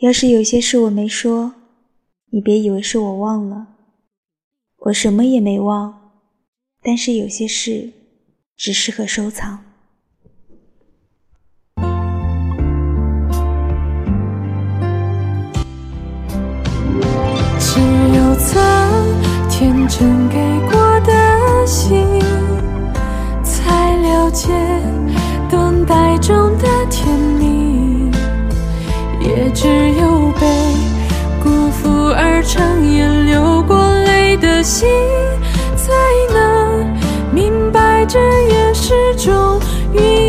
要是有些事我没说，你别以为是我忘了，我什么也没忘，但是有些事只适合收藏。只有曾天真给过的心，才了解只有被辜负而长夜流过泪的心才能明白这也是种运